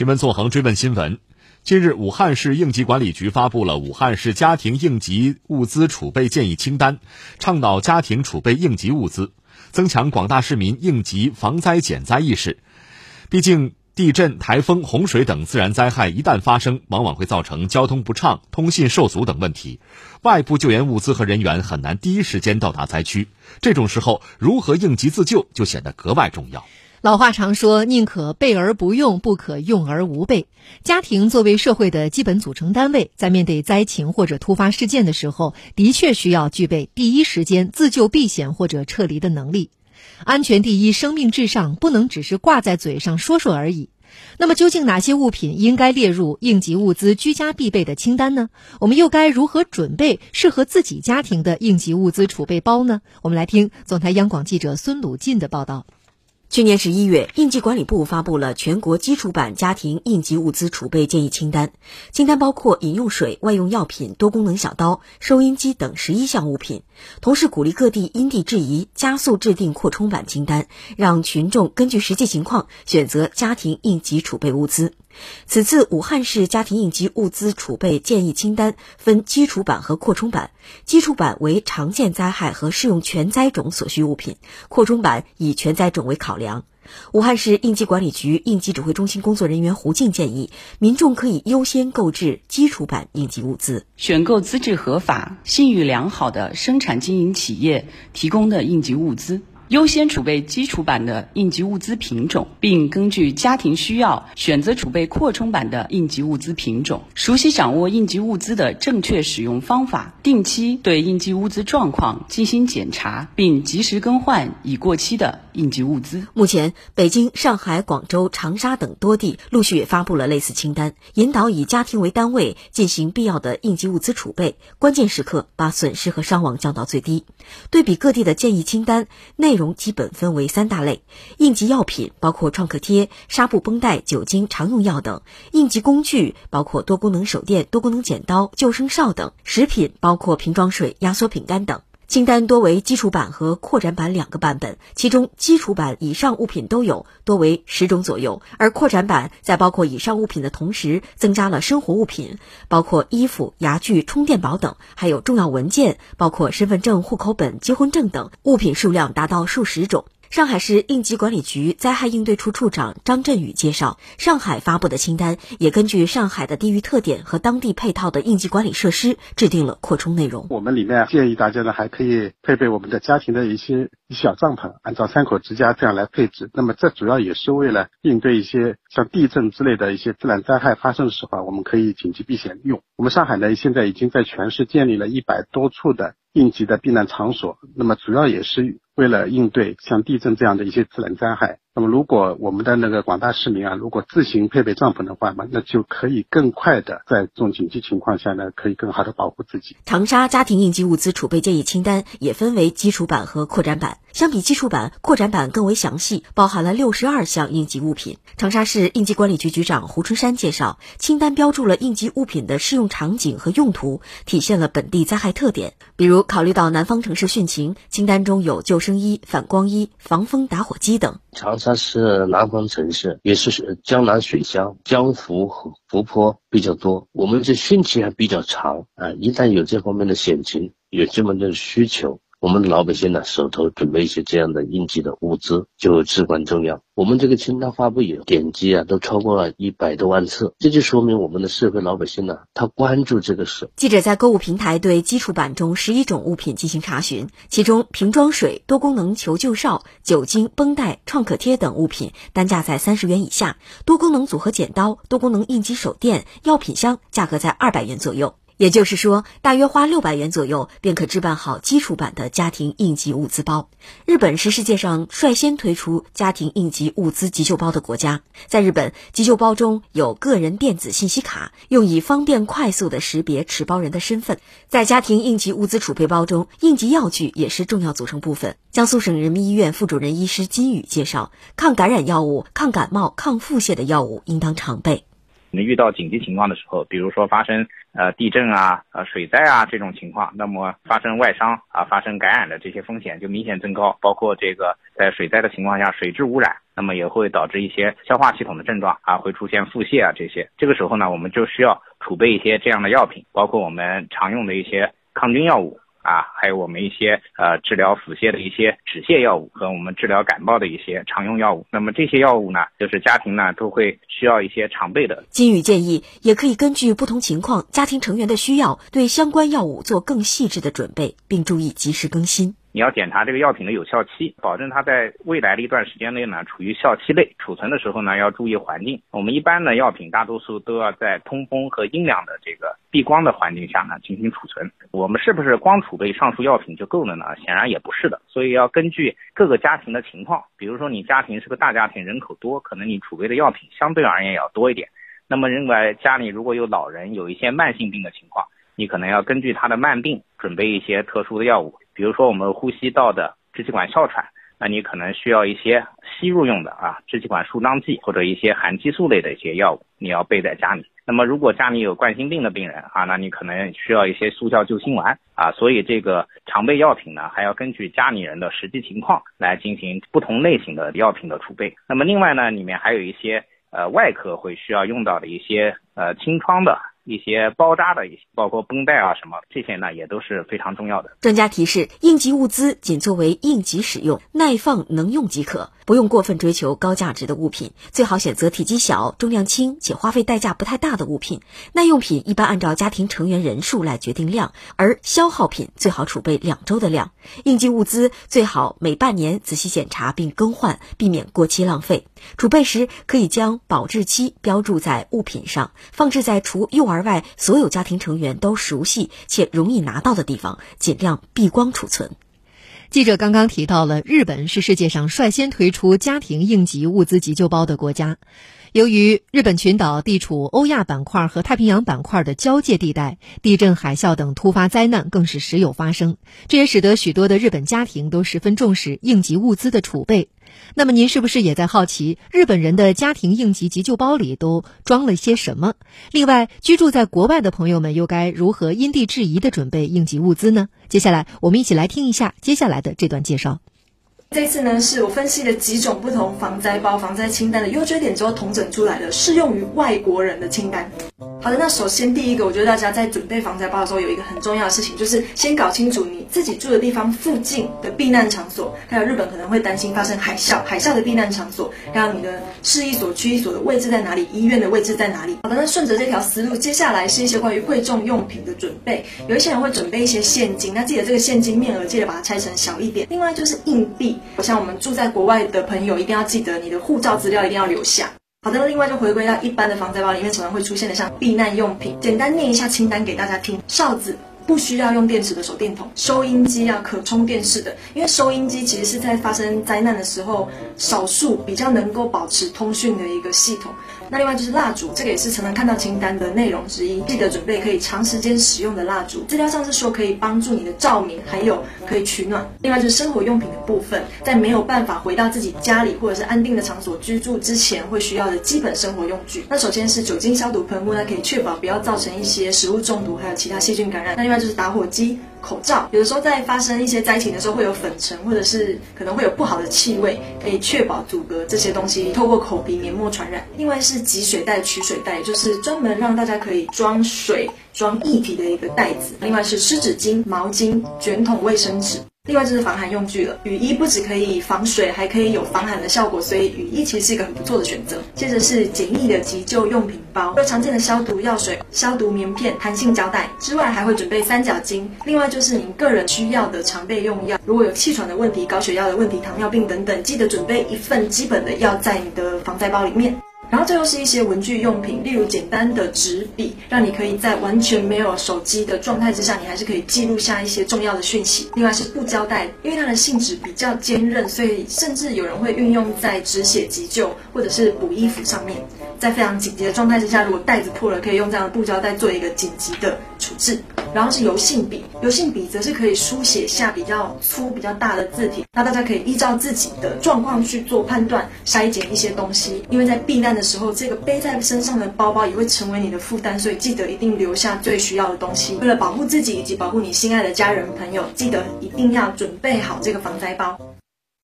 新闻纵横追问新闻：近日，武汉市应急管理局发布了武汉市家庭应急物资储备建议清单，倡导家庭储备应急物资，增强广大市民应急防灾减灾意识。毕竟，地震、台风、洪水等自然灾害一旦发生，往往会造成交通不畅、通信受阻等问题，外部救援物资和人员很难第一时间到达灾区。这种时候，如何应急自救就显得格外重要。老话常说：“宁可备而不用，不可用而无备。”家庭作为社会的基本组成单位，在面对灾情或者突发事件的时候，的确需要具备第一时间自救避险或者撤离的能力。安全第一，生命至上，不能只是挂在嘴上说说而已。那么，究竟哪些物品应该列入应急物资居家必备的清单呢？我们又该如何准备适合自己家庭的应急物资储备包呢？我们来听总台央广记者孙鲁进的报道。去年十一月，应急管理部发布了全国基础版家庭应急物资储备建议清单，清单包括饮用水、外用药品、多功能小刀、收音机等十一项物品。同时，鼓励各地因地制宜，加速制定扩充版清单，让群众根据实际情况选择家庭应急储备物资。此次武汉市家庭应急物资储备建议清单分基础版和扩充版，基础版为常见灾害和适用全灾种所需物品，扩充版以全灾种为考量。武汉市应急管理局应急指挥中心工作人员胡静建议，民众可以优先购置基础版应急物资，选购资质合法、信誉良好的生产经营企业提供的应急物资。优先储备基础版的应急物资品种，并根据家庭需要选择储备扩充版的应急物资品种。熟悉掌握应急物资的正确使用方法，定期对应急物资状况进行检查，并及时更换已过期的应急物资。目前，北京、上海、广州、长沙等多地陆续发布了类似清单，引导以家庭为单位进行必要的应急物资储备，关键时刻把损失和伤亡降到最低。对比各地的建议清单内。容基本分为三大类：应急药品包括创可贴、纱布绷带、酒精、常用药等；应急工具包括多功能手电、多功能剪刀、救生哨等；食品包括瓶装水、压缩饼干等。清单多为基础版和扩展版两个版本，其中基础版以上物品都有，多为十种左右；而扩展版在包括以上物品的同时，增加了生活物品，包括衣服、牙具、充电宝等，还有重要文件，包括身份证、户口本、结婚证等，物品数量达到数十种。上海市应急管理局灾害应对处处长张振宇介绍，上海发布的清单也根据上海的地域特点和当地配套的应急管理设施制定了扩充内容。我们里面建议大家呢，还可以配备我们的家庭的一些小帐篷，按照三口之家这样来配置。那么这主要也是为了应对一些像地震之类的一些自然灾害发生的时候，我们可以紧急避险用。我们上海呢，现在已经在全市建立了一百多处的应急的避难场所，那么主要也是。为了应对像地震这样的一些自然灾害。那么，如果我们的那个广大市民啊，如果自行配备帐篷的话嘛，那就可以更快的在这种紧急情况下呢，可以更好的保护自己。长沙家庭应急物资储备建议清单也分为基础版和扩展版，相比基础版，扩展版更为详细，包含了六十二项应急物品。长沙市应急管理局局长胡春山介绍，清单标注了应急物品的适用场景和用途，体现了本地灾害特点。比如，考虑到南方城市汛情，清单中有救生衣、反光衣、防风打火机等。长沙它是南方城市，也是江南水乡，江湖和湖泊比较多。我们这汛期还比较长啊，一旦有这方面的险情，有这么的需求。我们的老百姓呢，手头准备一些这样的应急的物资就至关重要。我们这个清单发布以后，点击啊都超过了一百多万次，这就说明我们的社会老百姓呢，他关注这个事。记者在购物平台对基础版中十一种物品进行查询，其中瓶装水、多功能求救哨、酒精、绷带、创可贴等物品单价在三十元以下；多功能组合剪刀、多功能应急手电、药品箱价格在二百元左右。也就是说，大约花六百元左右便可置办好基础版的家庭应急物资包。日本是世界上率先推出家庭应急物资急救包的国家。在日本，急救包中有个人电子信息卡，用以方便快速的识别持包人的身份。在家庭应急物资储备包中，应急药具也是重要组成部分。江苏省人民医院副主任医师金宇介绍，抗感染药物、抗感冒、抗腹泻的药物应当常备。遇到紧急情况的时候，比如说发生呃地震啊、呃水灾啊这种情况，那么发生外伤啊、发生感染的这些风险就明显增高。包括这个在水灾的情况下，水质污染，那么也会导致一些消化系统的症状啊，会出现腹泻啊这些。这个时候呢，我们就需要储备一些这样的药品，包括我们常用的一些抗菌药物。啊，还有我们一些呃治疗腹泻的一些止泻药物和我们治疗感冒的一些常用药物。那么这些药物呢，就是家庭呢都会需要一些常备的。金宇建议，也可以根据不同情况、家庭成员的需要，对相关药物做更细致的准备，并注意及时更新。你要检查这个药品的有效期，保证它在未来的一段时间内呢处于效期内。储存的时候呢要注意环境。我们一般的药品大多数都要在通风和阴凉的这个避光的环境下呢进行储存。我们是不是光储备上述药品就够了呢？显然也不是的。所以要根据各个家庭的情况，比如说你家庭是个大家庭，人口多，可能你储备的药品相对而言也要多一点。那么另外家里如果有老人有一些慢性病的情况，你可能要根据他的慢病准备一些特殊的药物。比如说我们呼吸道的支气管哮喘，那你可能需要一些吸入用的啊支气管舒张剂或者一些含激素类的一些药物，你要备在家里。那么如果家里有冠心病的病人啊，那你可能需要一些速效救心丸啊。所以这个常备药品呢，还要根据家里人的实际情况来进行不同类型的药品的储备。那么另外呢，里面还有一些呃外科会需要用到的一些呃清创的。一些包扎的一些，包括绷带啊什么，这些呢也都是非常重要的。专家提示：应急物资仅作为应急使用、耐放能用即可，不用过分追求高价值的物品，最好选择体积小、重量轻且花费代价不太大的物品。耐用品一般按照家庭成员人数来决定量，而消耗品最好储备两周的量。应急物资最好每半年仔细检查并更换，避免过期浪费。储备时可以将保质期标注在物品上，放置在除幼儿外所有家庭成员都熟悉且容易拿到的地方，尽量避光储存。记者刚刚提到了，日本是世界上率先推出家庭应急物资急救包的国家。由于日本群岛地处欧亚板块和太平洋板块的交界地带，地震、海啸等突发灾难更是时有发生，这也使得许多的日本家庭都十分重视应急物资的储备。那么您是不是也在好奇日本人的家庭应急急救包里都装了些什么？另外，居住在国外的朋友们又该如何因地制宜的准备应急物资呢？接下来我们一起来听一下接下来的这段介绍。这次呢，是我分析了几种不同防灾包、防灾清单的优缺点之后，统整出来的适用于外国人的清单。好的，那首先第一个，我觉得大家在准备防灾包的时候，有一个很重要的事情，就是先搞清楚你自己住的地方附近的避难场所，还有日本可能会担心发生海啸，海啸的避难场所，还有你的市一所、区一所的位置在哪里，医院的位置在哪里。好的，那顺着这条思路，接下来是一些关于贵重用品的准备。有一些人会准备一些现金，那记得这个现金面额记得把它拆成小一点。另外就是硬币，像我们住在国外的朋友，一定要记得你的护照资料一定要留下。好的，另外就回归到一般的防灾包里面常常会出现的像避难用品，简单念一下清单给大家听：哨子不需要用电池的手电筒，收音机啊可充电式的，因为收音机其实是在发生灾难的时候少数比较能够保持通讯的一个系统。那另外就是蜡烛，这个也是常常看到清单的内容之一。记得准备可以长时间使用的蜡烛，资料上是说可以帮助你的照明，还有可以取暖。另外就是生活用品的部分，在没有办法回到自己家里或者是安定的场所居住之前，会需要的基本生活用具。那首先是酒精消毒喷雾，那可以确保不要造成一些食物中毒，还有其他细菌感染。那另外就是打火机。口罩有的时候在发生一些灾情的时候会有粉尘，或者是可能会有不好的气味，可以确保阻隔这些东西透过口鼻黏膜传染。另外是集水袋、取水袋，就是专门让大家可以装水、装液体的一个袋子。另外是湿纸巾、毛巾、卷筒卫生纸。另外就是防寒用具了，雨衣不只可以防水，还可以有防寒的效果，所以雨衣其实是一个很不错的选择。接着是简易的急救用品包，有常见的消毒药水、消毒棉片、弹性胶带之外，还会准备三角巾。另外就是您个人需要的常备用药，如果有气喘的问题、高血压的问题、糖尿病等等，记得准备一份基本的药在你的防灾包里面。然后最后是一些文具用品，例如简单的纸笔，让你可以在完全没有手机的状态之下，你还是可以记录下一些重要的讯息。另外是布胶带，因为它的性质比较坚韧，所以甚至有人会运用在止血急救或者是补衣服上面。在非常紧急的状态之下，如果袋子破了，可以用这样的布胶带做一个紧急的处置。然后是油性笔，油性笔则是可以书写下比较粗、比较大的字体。那大家可以依照自己的状况去做判断，筛减一些东西。因为在避难的时候，这个背在身上的包包也会成为你的负担，所以记得一定留下最需要的东西。为了保护自己以及保护你心爱的家人朋友，记得一定要准备好这个防灾包。